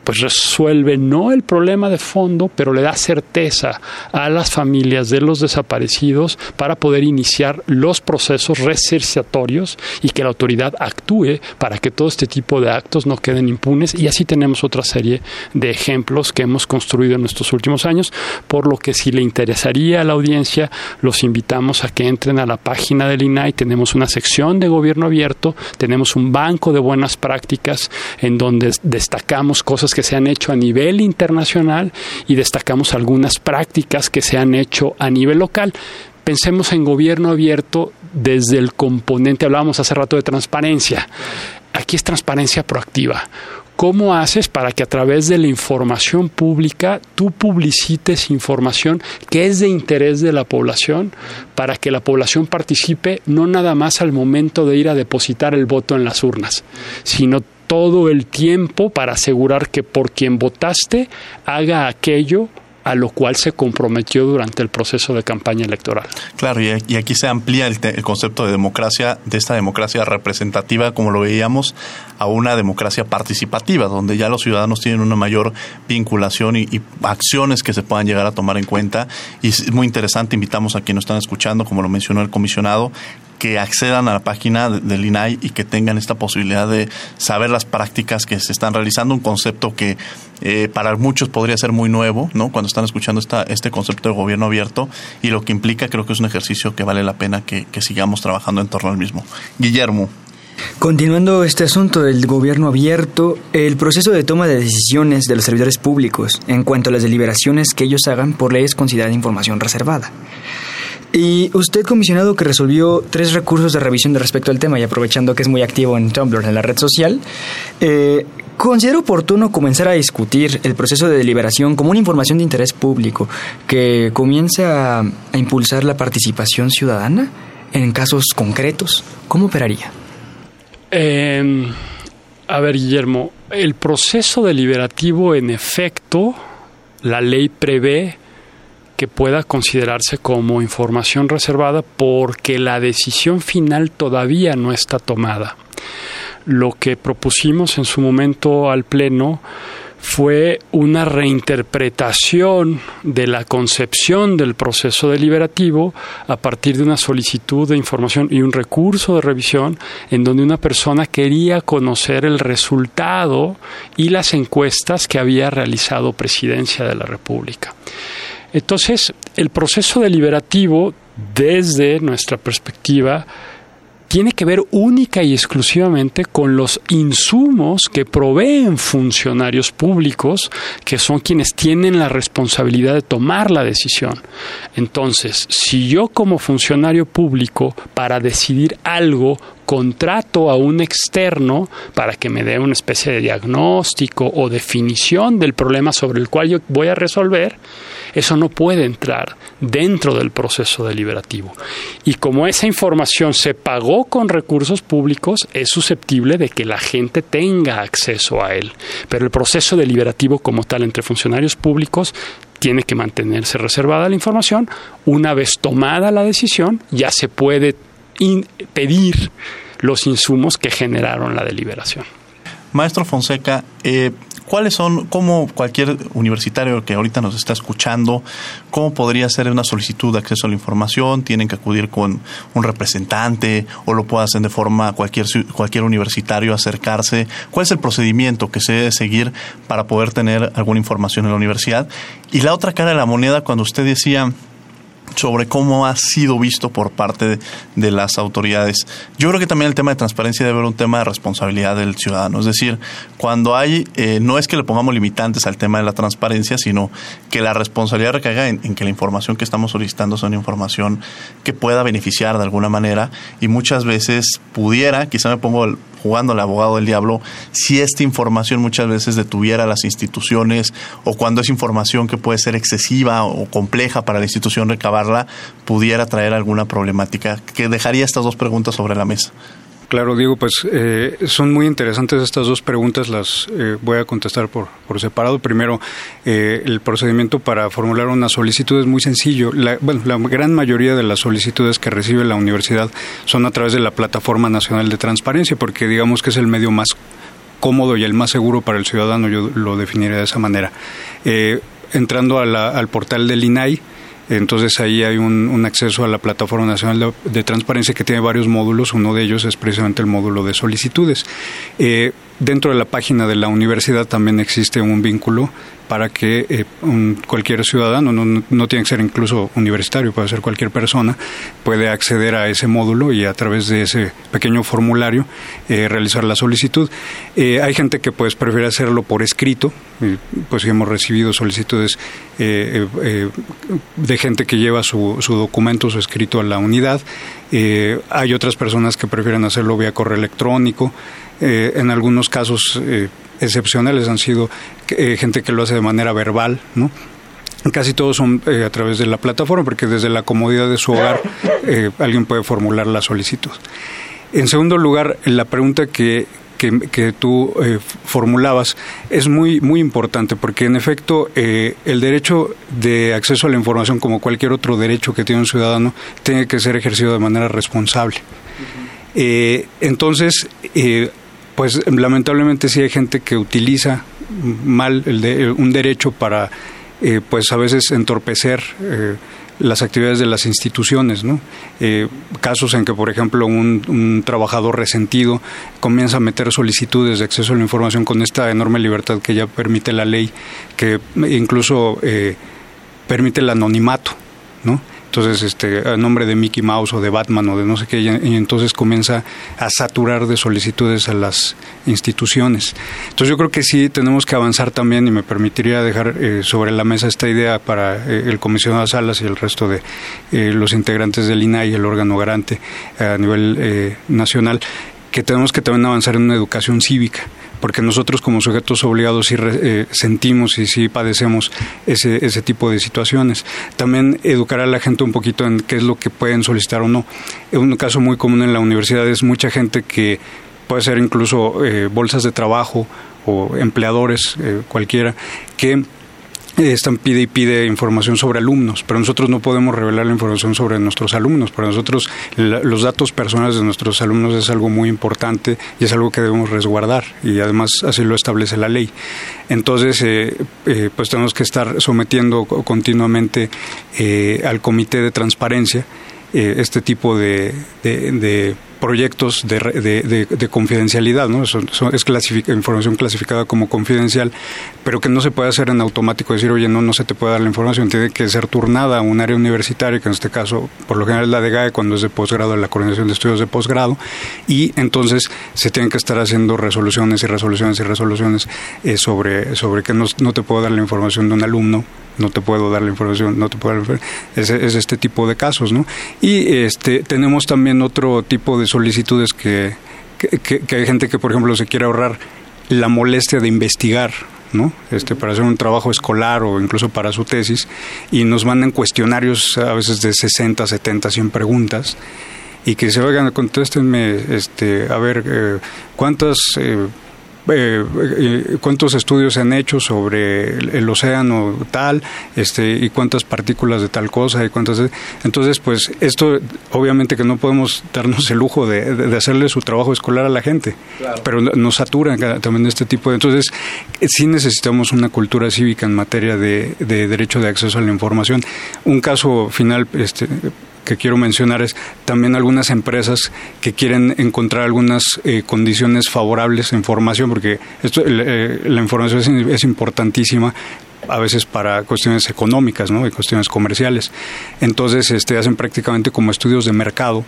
pues resuelve no el problema de fondo, pero le da certeza a las familias de los desaparecidos para poder iniciar los procesos reserciatorios y que la autoridad actúe para que todo este tipo de actos no queden impunes. Y así tenemos otra serie de ejemplos que hemos construido en estos últimos años, por lo que si le interesaría a la audiencia, los invitamos a que entren a la página del INAI. Tenemos una sección de gobierno abierto, tenemos un banco de buenas prácticas en donde destacamos cosas que que se han hecho a nivel internacional y destacamos algunas prácticas que se han hecho a nivel local. Pensemos en gobierno abierto desde el componente, hablábamos hace rato de transparencia. Aquí es transparencia proactiva. ¿Cómo haces para que a través de la información pública tú publicites información que es de interés de la población para que la población participe no nada más al momento de ir a depositar el voto en las urnas, sino todo el tiempo para asegurar que por quien votaste haga aquello a lo cual se comprometió durante el proceso de campaña electoral. Claro, y aquí se amplía el, concepto de democracia, de esta democracia representativa, como lo veíamos, a una democracia participativa, donde ya los ciudadanos tienen una mayor vinculación y, y, acciones que se puedan llegar a tomar en cuenta. Y es muy interesante, invitamos a quienes están escuchando, como lo mencionó el comisionado, que accedan a la página del INAI y que tengan esta posibilidad de saber las prácticas que se están realizando, un concepto que eh, para muchos podría ser muy nuevo, ¿no? Cuando están escuchando esta, este concepto de gobierno abierto y lo que implica creo que es un ejercicio que vale la pena que, que sigamos trabajando en torno al mismo. Guillermo. Continuando este asunto del gobierno abierto, el proceso de toma de decisiones de los servidores públicos en cuanto a las deliberaciones que ellos hagan por ley es considerada información reservada. Y usted, comisionado, que resolvió tres recursos de revisión de respecto al tema y aprovechando que es muy activo en Tumblr, en la red social, eh, ¿considera oportuno comenzar a discutir el proceso de deliberación como una información de interés público que comience a, impulsar la participación ciudadana en casos concretos? ¿Cómo operaría? Eh, a ver, Guillermo, el proceso deliberativo, en efecto, la ley prevé que pueda considerarse como información reservada porque la decisión final todavía no está tomada. Lo que propusimos en su momento al Pleno fue una reinterpretación de la concepción del proceso deliberativo a partir de una solicitud de información y un recurso de revisión en donde una persona quería conocer el resultado y las encuestas que había realizado Presidencia de la República. Entonces, el proceso deliberativo, desde nuestra perspectiva, tiene que ver única y exclusivamente con los insumos que proveen funcionarios públicos, que son quienes tienen la responsabilidad de tomar la decisión. Entonces, si yo como funcionario público, para decidir algo, contrato a un externo para que me dé una especie de diagnóstico o definición del problema sobre el cual yo voy a resolver, eso no puede entrar dentro del proceso deliberativo. Y como esa información se pagó con recursos públicos, es susceptible de que la gente tenga acceso a él. Pero el proceso deliberativo como tal entre funcionarios públicos tiene que mantenerse reservada la información. Una vez tomada la decisión, ya se puede pedir los insumos que generaron la deliberación. Maestro Fonseca, eh, ¿cuáles son, cómo cualquier universitario que ahorita nos está escuchando, cómo podría hacer una solicitud de acceso a la información? ¿Tienen que acudir con un representante o lo puede hacer de forma cualquier, cualquier universitario acercarse? ¿Cuál es el procedimiento que se debe seguir para poder tener alguna información en la universidad? Y la otra cara de la moneda, cuando usted decía sobre cómo ha sido visto por parte de, las autoridades. Yo creo que también el tema de transparencia debe ser un tema de responsabilidad del ciudadano. Es decir, cuando hay, eh, no es que le pongamos limitantes al tema de la transparencia, sino que la responsabilidad recaiga en, que la información que estamos solicitando sea una información que pueda beneficiar de alguna manera y muchas veces pudiera, quizá me pongo jugando al abogado del diablo, si esta información muchas veces detuviera las instituciones o cuando es información que puede ser excesiva o compleja para la institución recabarla, pudiera traer alguna problemática. Que dejaría estas dos preguntas sobre la mesa. Claro, Diego, pues eh, son muy interesantes estas dos preguntas, las eh, voy a contestar por, por separado. Primero, eh, el procedimiento para formular una solicitud es muy sencillo. La, bueno, la gran mayoría de las solicitudes que recibe la universidad son a través de la Plataforma Nacional de Transparencia, porque digamos que es el medio más cómodo y el más seguro para el ciudadano, yo lo definiría de esa manera. entrando al portal del INAI, entonces ahí hay un, acceso a la Plataforma Nacional de, Transparencia que tiene varios módulos. Uno de ellos es precisamente el módulo de solicitudes. Eh, dentro de la página de la universidad también existe un vínculo para que eh, cualquier ciudadano, no, tiene que ser incluso universitario, puede ser cualquier persona, puede acceder a ese módulo y a través de ese pequeño formulario eh, realizar la solicitud. Eh, hay gente que pues prefiere hacerlo por escrito, pues hemos recibido solicitudes de gente que lleva su, su documento, su escrito a la unidad. hay otras personas que prefieren hacerlo vía correo electrónico. En algunos casos excepcionales han sido eh, gente que lo hace de manera verbal, ¿no? Casi todos son eh, a través de la plataforma, porque desde la comodidad de su hogar eh, alguien puede formular la solicitud. En segundo lugar, la pregunta que, que, tú formulabas es muy, muy importante, porque en efecto el derecho de acceso a la información, como cualquier otro derecho que tiene un ciudadano, tiene que ser ejercido de manera responsable. entonces, pues lamentablemente sí hay gente que utiliza mal el un derecho para, eh, pues a veces entorpecer eh, las actividades de las instituciones, ¿no? Eh, casos en que, por ejemplo, un, trabajador resentido comienza a meter solicitudes de acceso a la información con esta enorme libertad que ya permite la ley, que incluso eh, permite el anonimato, ¿no? Entonces este a nombre de Mickey Mouse o de Batman o de no sé qué y entonces comienza a saturar de solicitudes a las instituciones. Entonces yo creo que sí tenemos que avanzar también y me permitiría dejar eh, sobre la mesa esta idea para eh, el comisionado Salas y el resto de eh, los integrantes del INAI el órgano garante a nivel nacional que tenemos que también avanzar en una educación cívica porque nosotros como sujetos obligados sí eh, sentimos y sí padecemos ese, ese tipo de situaciones. También educar a la gente un poquito en qué es lo que pueden solicitar o no. Un caso muy común en la universidad es mucha gente que puede ser incluso eh, bolsas de trabajo o empleadores, eh, cualquiera, que están pide y pide información sobre alumnos, pero nosotros no podemos revelar la información sobre nuestros alumnos. Para nosotros los datos personales de nuestros alumnos es algo muy importante y es algo que debemos resguardar y además así lo establece la ley. Entonces, eh, eh, pues tenemos que estar sometiendo continuamente eh, al comité de transparencia este tipo de proyectos de, de, de, confidencialidad, ¿no? es información clasificada como confidencial, pero que no se puede hacer en automático, decir, oye, no, no se te puede dar la información, tiene que ser turnada a un área universitaria, que en este caso, por lo general es la de GAE, cuando es de posgrado, la Coordinación de Estudios de Posgrado, y entonces se tienen que estar haciendo resoluciones y resoluciones y resoluciones eh, sobre, sobre que no, no te puedo dar la información de un alumno no te puedo dar la información, no te puedo dar es, es este tipo de casos, ¿no? Y este tenemos también otro tipo de solicitudes que, que, hay gente que, por ejemplo, se quiere ahorrar la molestia de investigar ¿no? Este, para hacer un trabajo escolar o incluso para su tesis, y nos mandan cuestionarios a veces de 60, 70, 100 preguntas, y que se oigan, contéstenme, este, a ver, eh, ¿cuántas eh, eh, eh, cuántos estudios se han hecho sobre el, océano tal, este, y cuántas partículas de tal cosa, y cuántas... Entonces, pues esto obviamente que no podemos darnos el lujo de, hacerle su trabajo escolar a la gente, pero nos satura también este tipo de... Entonces, sí necesitamos una cultura cívica en materia de, de derecho de acceso a la información. Un caso final, este, que quiero mencionar es también algunas empresas que quieren encontrar algunas eh, condiciones favorables en formación, porque esto, eh, la información es, importantísima a veces para cuestiones económicas, ¿no? Y cuestiones comerciales. Entonces, este, hacen prácticamente como estudios de mercado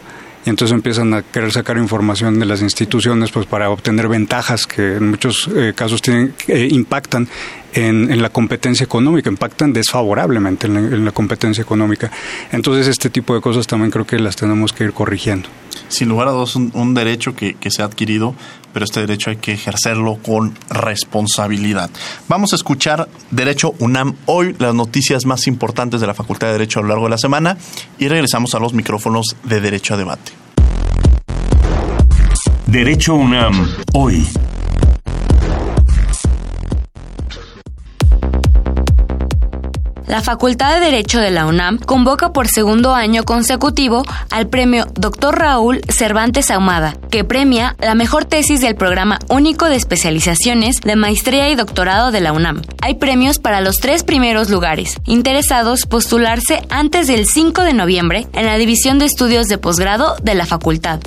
y entonces empiezan a querer sacar información de las instituciones pues para obtener ventajas que en muchos eh, casos tienen eh, impactan en, la competencia económica, impactan desfavorablemente en la, competencia económica. Entonces este tipo de cosas también creo que las tenemos que ir corrigiendo. Sin lugar a dudas, un, derecho que, que se ha adquirido, pero este derecho hay que ejercerlo con responsabilidad. Vamos a escuchar Derecho UNAM hoy, las noticias más importantes de la Facultad de Derecho a lo largo de la semana y regresamos a los micrófonos de Derecho a Debate. Derecho UNAM hoy. La Facultad de Derecho de la UNAM convoca por segundo año consecutivo al premio Dr. Raúl Cervantes Ahumada, que premia la mejor tesis del programa único de especializaciones de maestría y doctorado de la UNAM. Hay premios para los tres primeros lugares. Interesados postularse antes del 5 de noviembre en la División de Estudios de Posgrado de la Facultad.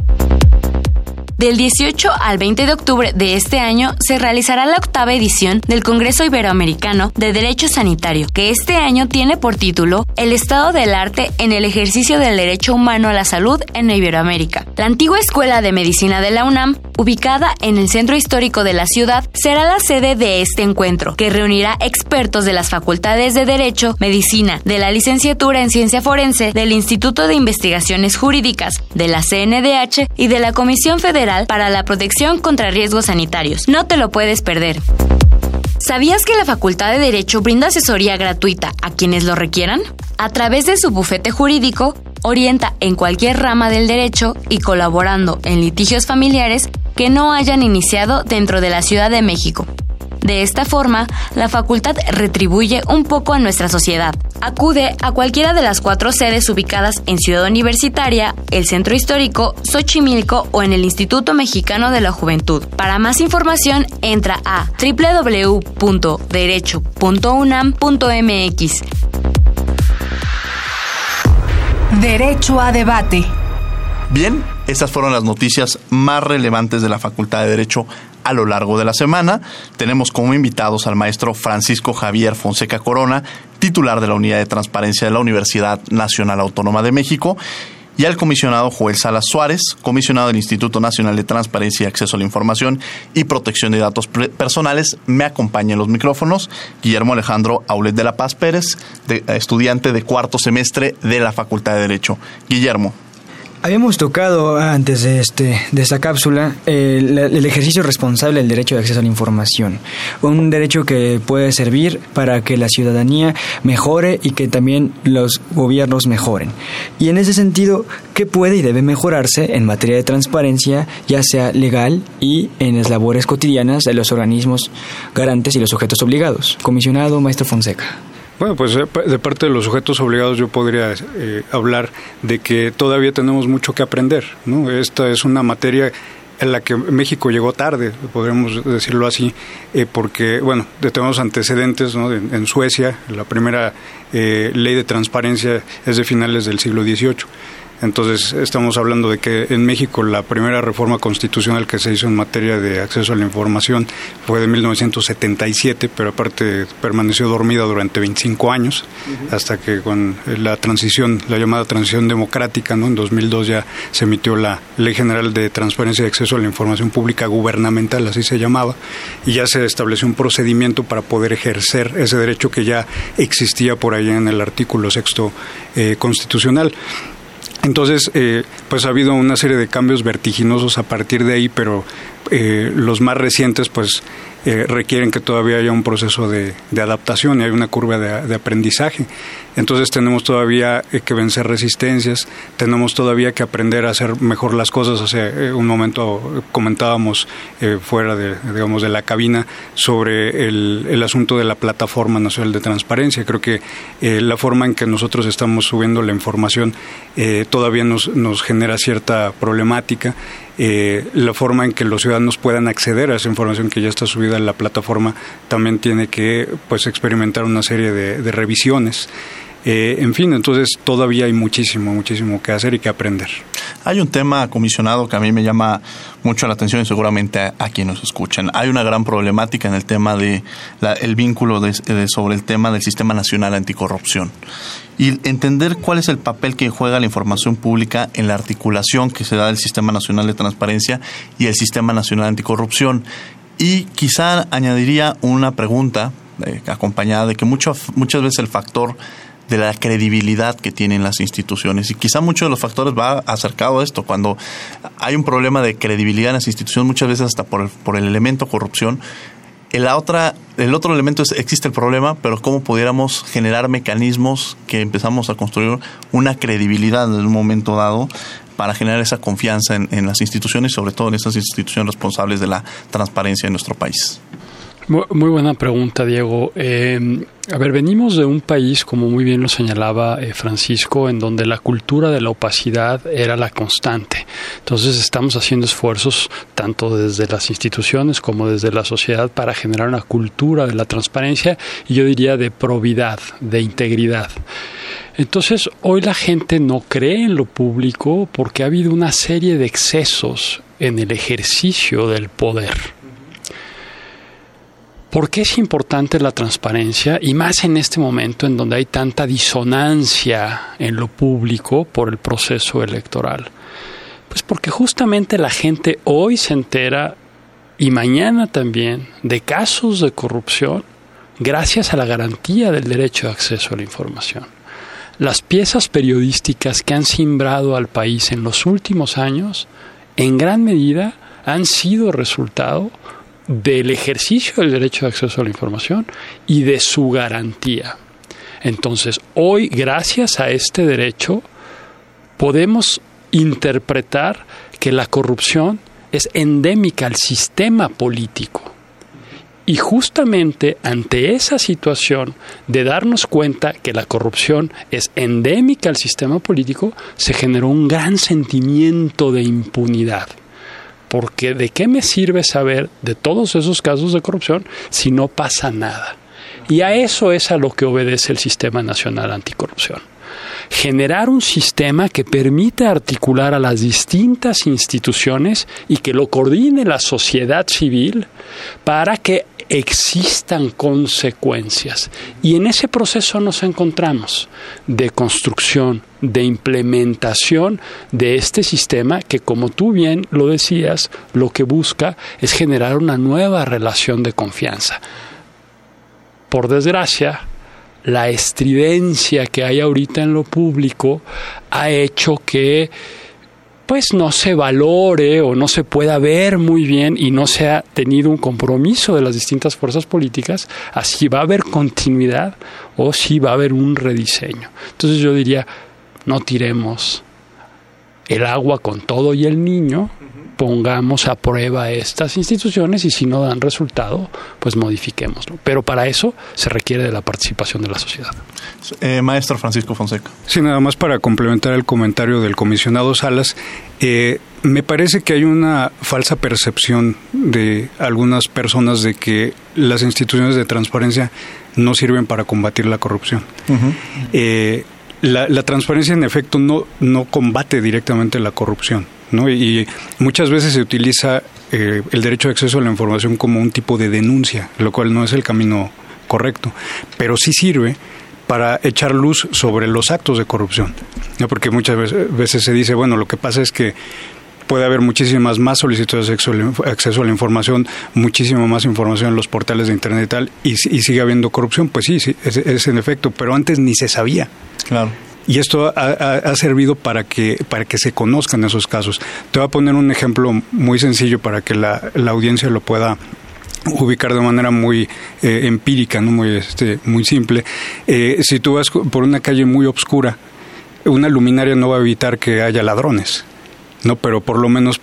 Del 18 al 20 de octubre de este año se realizará la octava edición del Congreso Iberoamericano de Derecho Sanitario, que este año tiene por título El estado del arte en el ejercicio del derecho humano a la salud en Iberoamérica. La antigua Escuela de Medicina de la UNAM, ubicada en el centro histórico de la ciudad, será la sede de este encuentro, que reunirá expertos de las facultades de Derecho, Medicina, de la licenciatura en Ciencia Forense, del Instituto de Investigaciones Jurídicas, de la CNDH y de la Comisión Federal para la Protección contra Riesgos Sanitarios. No te lo puedes perder. ¿Sabías que la Facultad de Derecho brinda asesoría gratuita a quienes lo requieran? A través de su bufete jurídico, orienta en cualquier rama del derecho y colaborando en litigios familiares que no hayan iniciado dentro de la Ciudad de México. De esta forma, la facultad retribuye un poco a nuestra sociedad. Acude a cualquiera de las cuatro sedes ubicadas en Ciudad Universitaria, el Centro Histórico, Xochimilco o en el Instituto Mexicano de la Juventud. Para más información, entra a www.derecho.unam.mx. Derecho a debate. Bien, estas fueron las noticias más relevantes de la Facultad de Derecho a lo largo de la semana. Tenemos como invitados al maestro Francisco Javier Fonseca Corona, titular de la Unidad de Transparencia de la Universidad Nacional Autónoma de México, y al comisionado Joel Salas Suárez, comisionado del Instituto Nacional de Transparencia y Acceso a la Información y Protección de Datos Personales. Me acompaña en los micrófonos Guillermo Alejandro Aulet de la Paz Pérez, estudiante de cuarto semestre de la Facultad de Derecho. Guillermo. Habíamos tocado antes de, este, de esta cápsula el, el, ejercicio responsable del derecho de acceso a la información, un derecho que puede servir para que la ciudadanía mejore y que también los gobiernos mejoren. Y en ese sentido, ¿qué puede y debe mejorarse en materia de transparencia, ya sea legal y en las labores cotidianas de los organismos garantes y los sujetos obligados? Comisionado Maestro Fonseca. Bueno, pues eh, de parte de los sujetos obligados yo podría eh, hablar de que todavía tenemos mucho que aprender. ¿no? Esta es una materia en la que México llegó tarde, podríamos decirlo así, eh, porque, bueno, tenemos antecedentes ¿no? en Suecia, la primera ley de transparencia es de finales del siglo XVIII. Entonces, estamos hablando de que en México la primera reforma constitucional que se hizo en materia de acceso a la información fue de 1977, pero aparte permaneció dormida durante 25 años, hasta que con la transición, la llamada transición democrática, ¿no? en 2002 ya se emitió la Ley General de Transparencia y Acceso a la Información Pública Gubernamental, así se llamaba, y ya se estableció un procedimiento para poder ejercer ese derecho que ya existía por ahí en el artículo sexto eh, constitucional. Entonces, eh, pues ha habido una serie de cambios vertiginosos a partir de ahí, pero eh, los más recientes, pues eh, requieren que todavía haya un proceso de, adaptación y hay una curva de, aprendizaje. Entonces tenemos todavía eh, que vencer resistencias, tenemos todavía que aprender a hacer mejor las cosas. Hace eh, un momento comentábamos fuera de, digamos, de la cabina sobre el, asunto de la Plataforma Nacional de Transparencia. Creo que la forma en que nosotros estamos subiendo la información todavía nos, genera cierta problemática eh, la forma en que los ciudadanos puedan acceder a esa información que ya está subida en la plataforma también tiene que pues experimentar una serie de, revisiones. Eh, en fin, entonces todavía hay muchísimo, muchísimo que hacer y que aprender. Hay un tema comisionado que a mí me llama mucho la atención y seguramente a, quienes nos escuchan. Hay una gran problemática en el tema de el vínculo sobre el tema del Sistema Nacional Anticorrupción y entender cuál es el papel que juega la información pública en la articulación que se da del Sistema Nacional de Transparencia y el Sistema Nacional Anticorrupción. Y quizá añadiría una pregunta eh, acompañada de que mucho, muchas veces el factor de la credibilidad que tienen las instituciones. Y quizá muchos de los factores va acercado a esto. Cuando hay un problema de credibilidad en las instituciones, muchas veces hasta por el, por el elemento corrupción, la otra, el otro elemento es, existe el problema, pero cómo pudiéramos generar mecanismos que empezamos a construir una credibilidad en un momento dado para generar esa confianza en, en las instituciones, sobre todo en esas instituciones responsables de la transparencia en nuestro país. Muy, buena pregunta, Diego. Eh, a ver, venimos de un país, como muy bien lo señalaba eh, Francisco, en donde la cultura de la opacidad era la constante. Entonces estamos haciendo esfuerzos tanto desde las instituciones como desde la sociedad para generar una cultura de la transparencia y yo diría de probidad, de integridad. Entonces, hoy la gente no cree en lo público porque ha habido una serie de excesos en el ejercicio del poder. ¿Por qué es importante la transparencia? Y más en este momento en donde hay tanta disonancia en lo público por el proceso electoral. Pues porque justamente la gente hoy se entera y mañana también de casos de corrupción gracias a la garantía del derecho de acceso a la información. Las piezas periodísticas que han simbrado al país en los últimos años, en gran medida, han sido resultado del ejercicio del derecho de acceso a la información y de su garantía. Entonces, hoy, gracias a este derecho, podemos interpretar que la corrupción es endémica al sistema político. Y justamente ante esa situación de darnos cuenta que la corrupción es endémica al sistema político, se generó un gran sentimiento de impunidad porque ¿de qué me sirve saber de todos esos casos de corrupción si no pasa nada? Y a eso es a lo que obedece el Sistema Nacional Anticorrupción. Generar un sistema que permita articular a las distintas instituciones y que lo coordine la sociedad civil para que existan consecuencias. Y en ese proceso nos encontramos de construcción, de implementación de este sistema que, como tú bien lo decías, lo que busca es generar una nueva relación de confianza. Por desgracia, la estridencia que hay ahorita en lo público ha hecho que pues no se valore o no se pueda ver muy bien y no se ha tenido un compromiso de las distintas fuerzas políticas, así va a haber continuidad o si va a haber un rediseño. Entonces yo diría, no tiremos el agua con todo y el niño, pongamos a prueba estas instituciones y si no dan resultado, pues modifiquémoslo. Pero para eso se requiere de la participación de la sociedad. Eh, maestro Francisco Fonseca. Sí, nada más para complementar el comentario del comisionado Salas, eh, me parece que hay una falsa percepción de algunas personas de que las instituciones de transparencia no sirven para combatir la corrupción. eh, la, la, transparencia en efecto no, no combate directamente la corrupción. ¿no? Y, muchas veces se utiliza eh, el derecho de acceso a la información como un tipo de denuncia, lo cual no es el camino correcto, pero sí sirve para echar luz sobre los actos de corrupción, ¿no? porque muchas veces, veces se dice, bueno, lo que pasa es que puede haber muchísimas más solicitudes de acceso a la información, muchísima más información en los portales de Internet y tal, y, y sigue habiendo corrupción. Pues sí, sí es, es, en efecto, pero antes ni se sabía. Claro. Y esto ha, ha, ha, servido para que, para que se conozcan esos casos. Te voy a poner un ejemplo muy sencillo para que la, la audiencia lo pueda ubicar de manera muy eh, empírica, no muy este, muy simple. Eh, si tú vas por una calle muy oscura, una luminaria no va a evitar que haya ladrones, no, pero por lo menos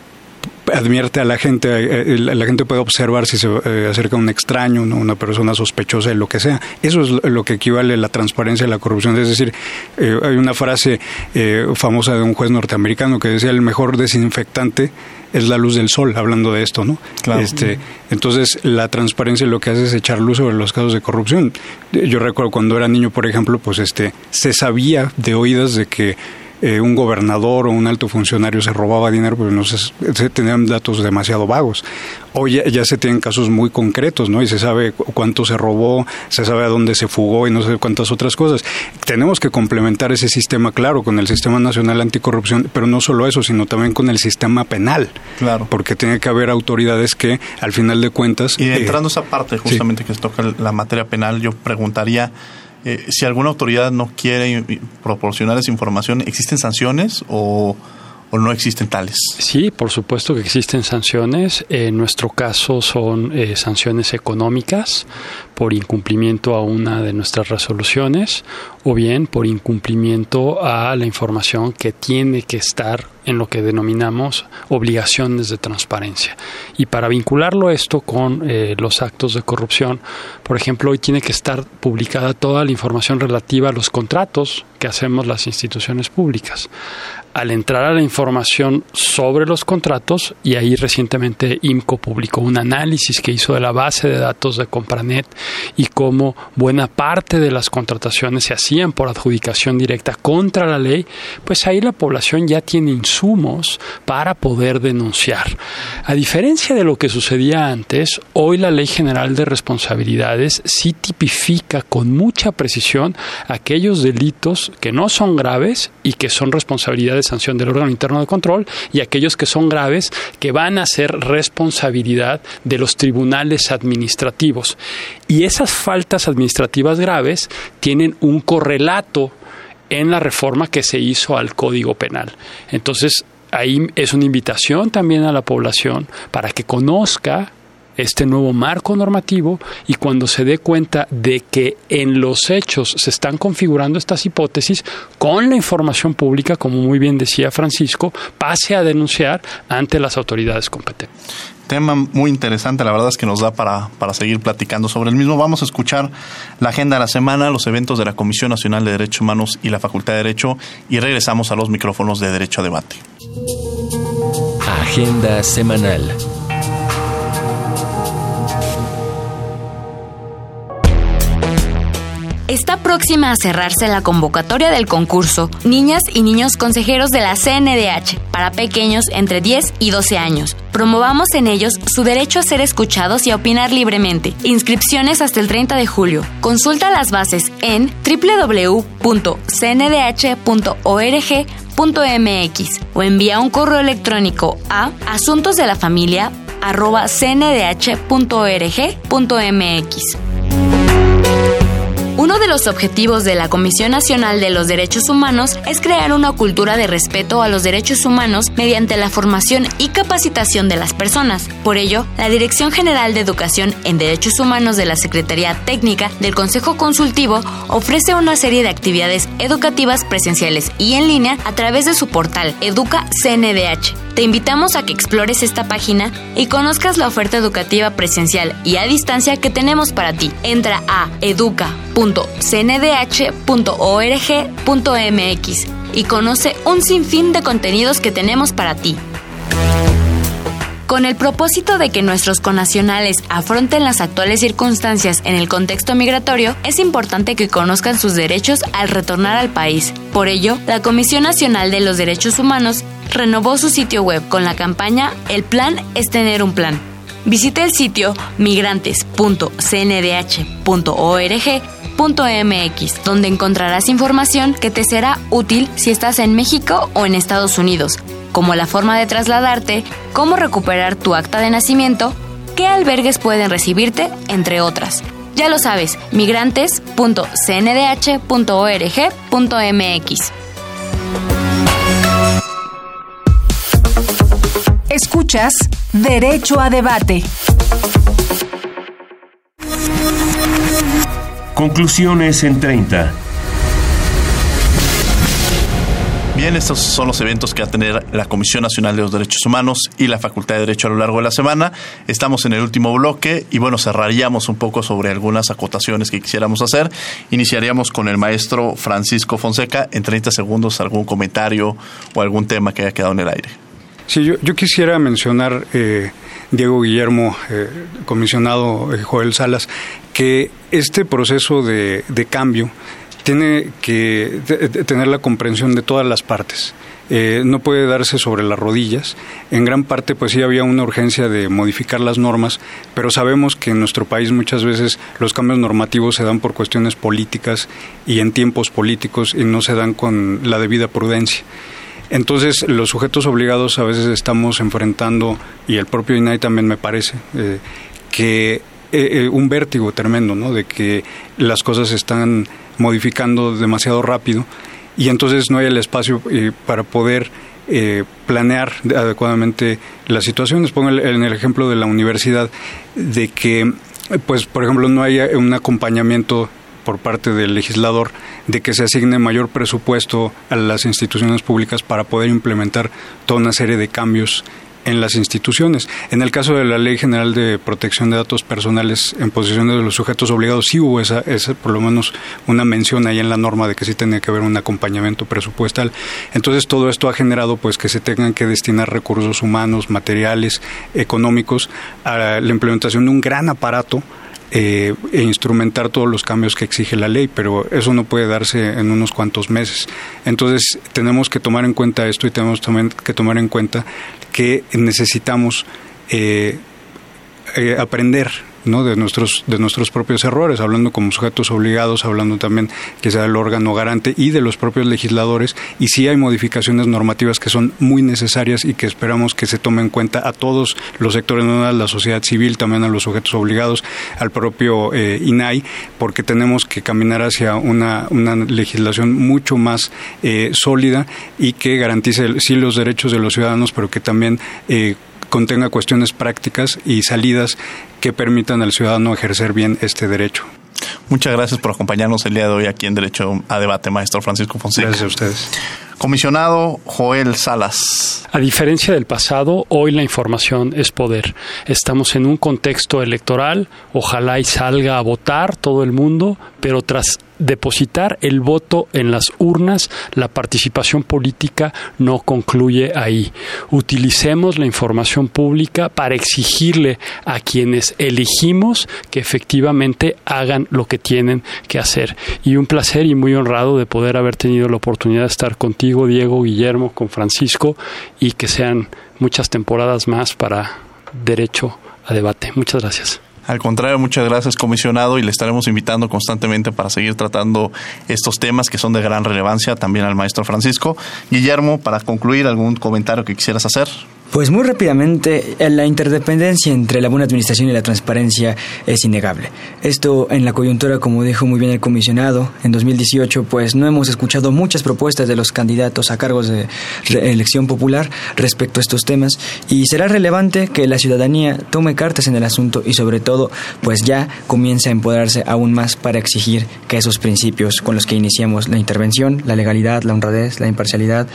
advierte a la gente, eh, la gente puede observar si se eh, acerca un extraño, ¿no? una persona sospechosa de lo que sea. Eso es lo que equivale a la transparencia y la corrupción. Es decir, eh, hay una frase eh, famosa de un juez norteamericano que decía el mejor desinfectante es la luz del sol, hablando de esto, ¿no? Claro. Este, entonces, la transparencia lo que hace es echar luz sobre los casos de corrupción. Yo recuerdo cuando era niño, por ejemplo, pues este, se sabía de oídas de que eh, un gobernador o un alto funcionario se robaba dinero, pero no se, se tenían datos demasiado vagos. Hoy ya, ya, se tienen casos muy concretos, ¿no? Y se sabe cuánto se robó, se sabe a dónde se fugó y no sé cuántas otras cosas. Tenemos que complementar ese sistema, claro, con el Sistema Nacional Anticorrupción, pero no solo eso, sino también con el sistema penal. Claro. Porque tiene que haber autoridades que, al final de cuentas... Y entrando eh, a esa parte, justamente sí. que se toca la materia penal, yo preguntaría... Eh, si alguna autoridad no quiere proporcionar esa información, ¿existen sanciones o, o, no existen tales? Sí, por supuesto que existen sanciones. En nuestro caso son eh, sanciones económicas por incumplimiento a una de nuestras resoluciones o bien por incumplimiento a la información que tiene que estar en lo que denominamos obligaciones de transparencia. Y para vincularlo esto con eh, los actos de corrupción, por ejemplo, hoy tiene que estar publicada toda la información relativa a los contratos que hacemos las instituciones públicas. Al entrar a la información sobre los contratos, y ahí recientemente IMCO publicó un análisis que hizo de la base de datos de Compranet y cómo buena parte de las contrataciones se hacían por adjudicación directa contra la ley, pues ahí la población ya tiene insumos para poder denunciar. A diferencia de lo que sucedía antes, hoy la Ley General de Responsabilidades sí tipifica con mucha precisión aquellos delitos que no son graves y que son responsabilidad de sanción del órgano interno de control y aquellos que son graves que van a ser responsabilidad de los tribunales administrativos. Y esas faltas administrativas graves tienen un correlato en la reforma que se hizo al Código Penal. Entonces, ahí es una invitación también a la población para que conozca este nuevo marco normativo y cuando se dé cuenta de que en los hechos se están configurando estas hipótesis, con la información pública, como muy bien decía Francisco, pase a denunciar ante las autoridades competentes tema muy interesante, la verdad es que nos da para, para seguir platicando sobre el mismo. Vamos a escuchar la agenda de la semana, los eventos de la Comisión Nacional de Derechos Humanos y la Facultad de Derecho y regresamos a los micrófonos de Derecho a Debate. Agenda semanal. Está próxima a cerrarse la convocatoria del concurso Niñas y Niños Consejeros de la CNDH para pequeños entre 10 y 12 años. Promovamos en ellos su derecho a ser escuchados y a opinar libremente. Inscripciones hasta el 30 de julio. Consulta las bases en www.cndh.org.mx o envía un correo electrónico a asuntosdelafamilia.cndh.org.mx. Uno de los objetivos de la Comisión Nacional de los Derechos Humanos es crear una cultura de respeto a los derechos humanos mediante la formación y capacitación de las personas. Por ello, la Dirección General de Educación en Derechos Humanos de la Secretaría Técnica del Consejo Consultivo ofrece una serie de actividades educativas presenciales y en línea a través de su portal Educa CNDH. Te invitamos a que explores esta página y conozcas la oferta educativa presencial y a distancia que tenemos para ti. Entra a educa.cndh.org.mx y conoce un sinfín de contenidos que tenemos para ti. Con el propósito de que nuestros connacionales afronten las actuales circunstancias en el contexto migratorio, es importante que conozcan sus derechos al retornar al país. Por ello, la Comisión Nacional de los Derechos Humanos renovó su sitio web con la campaña El plan es tener un plan. Visita el sitio migrantes.cndh.org.mx, donde encontrarás información que te será útil si estás en México o en Estados Unidos, como la forma de trasladarte, cómo recuperar tu acta de nacimiento, qué albergues pueden recibirte, entre otras. Ya lo sabes, migrantes.cndh.org.mx. Escuchas Derecho a Debate. Conclusiones en 30. Bien, estos son los eventos que va a tener la Comisión Nacional de los Derechos Humanos y la Facultad de Derecho a lo largo de la semana. Estamos en el último bloque y bueno, cerraríamos un poco sobre algunas acotaciones que quisiéramos hacer. Iniciaríamos con el maestro Francisco Fonseca. En 30 segundos, algún comentario o algún tema que haya quedado en el aire. Sí, yo, yo quisiera mencionar, eh, Diego Guillermo, eh, comisionado eh, Joel Salas, que este proceso de, de cambio tiene que tener la comprensión de todas las partes. Eh, no puede darse sobre las rodillas. En gran parte, pues sí había una urgencia de modificar las normas, pero sabemos que en nuestro país muchas veces los cambios normativos se dan por cuestiones políticas y en tiempos políticos y no se dan con la debida prudencia. Entonces, los sujetos obligados a veces estamos enfrentando, y el propio INAI también me parece, eh, que eh, eh, un vértigo tremendo, ¿no? De que las cosas se están modificando demasiado rápido y entonces no hay el espacio eh, para poder eh, planear adecuadamente las situaciones. Pongo el, en el ejemplo de la universidad, de que, pues, por ejemplo, no haya un acompañamiento por parte del legislador de que se asigne mayor presupuesto a las instituciones públicas para poder implementar toda una serie de cambios en las instituciones. En el caso de la Ley General de Protección de Datos Personales en posesión de los sujetos obligados, sí hubo esa, esa, por lo menos una mención ahí en la norma de que sí tenía que haber un acompañamiento presupuestal. Entonces todo esto ha generado pues que se tengan que destinar recursos humanos, materiales, económicos a la implementación de un gran aparato eh, e instrumentar todos los cambios que exige la ley, pero eso no puede darse en unos cuantos meses. Entonces tenemos que tomar en cuenta esto y tenemos también que tomar en cuenta que necesitamos eh, eh, aprender ¿no? de nuestros de nuestros propios errores, hablando como sujetos obligados, hablando también que sea el órgano garante y de los propios legisladores y sí hay modificaciones normativas que son muy necesarias y que esperamos que se tomen en cuenta a todos los sectores, no a la sociedad civil, también a los sujetos obligados, al propio eh, INAI, porque tenemos que caminar hacia una, una legislación mucho más eh, sólida y que garantice sí los derechos de los ciudadanos, pero que también eh, contenga cuestiones prácticas y salidas que permitan al ciudadano ejercer bien este derecho. Muchas gracias por acompañarnos el día de hoy aquí en Derecho a Debate, maestro Francisco Fonseca. Gracias a ustedes. Comisionado Joel Salas. A diferencia del pasado, hoy la información es poder. Estamos en un contexto electoral, ojalá y salga a votar todo el mundo, pero tras depositar el voto en las urnas, la participación política no concluye ahí. Utilicemos la información pública para exigirle a quienes elegimos que efectivamente hagan lo que tienen que hacer. Y un placer y muy honrado de poder haber tenido la oportunidad de estar contigo, Diego, Guillermo, con Francisco y que sean muchas temporadas más para derecho a debate. Muchas gracias. Al contrario, muchas gracias, comisionado, y le estaremos invitando constantemente para seguir tratando estos temas que son de gran relevancia también al maestro Francisco. Guillermo, para concluir, ¿algún comentario que quisieras hacer? Pues muy rápidamente, la interdependencia entre la buena administración y la transparencia es innegable. Esto en la coyuntura, como dijo muy bien el comisionado, en 2018, pues no hemos escuchado muchas propuestas de los candidatos a cargos de elección popular respecto a estos temas y será relevante que la ciudadanía tome cartas en el asunto y sobre todo, pues ya comience a empoderarse aún más para exigir que esos principios con los que iniciamos la intervención, la legalidad, la honradez, la imparcialidad,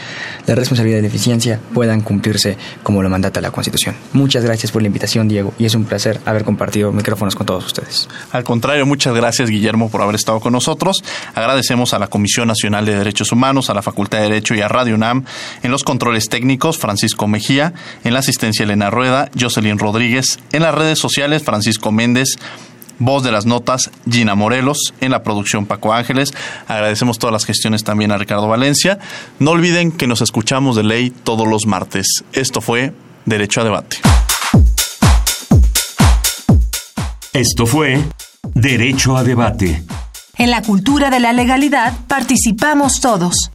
la responsabilidad y la eficiencia puedan cumplirse como lo mandata la Constitución. Muchas gracias por la invitación, Diego, y es un placer haber compartido micrófonos con todos ustedes. Al contrario, muchas gracias, Guillermo, por haber estado con nosotros. Agradecemos a la Comisión Nacional de Derechos Humanos, a la Facultad de Derecho y a Radio UNAM, en los controles técnicos, Francisco Mejía, en la asistencia Elena Rueda, Jocelyn Rodríguez, en las redes sociales, Francisco Méndez, Voz de las notas, Gina Morelos. En la producción, Paco Ángeles. Agradecemos todas las gestiones también a Ricardo Valencia. No olviden que nos escuchamos de ley todos los martes. Esto fue Derecho a Debate. Esto fue Derecho a Debate. En la cultura de la legalidad participamos todos.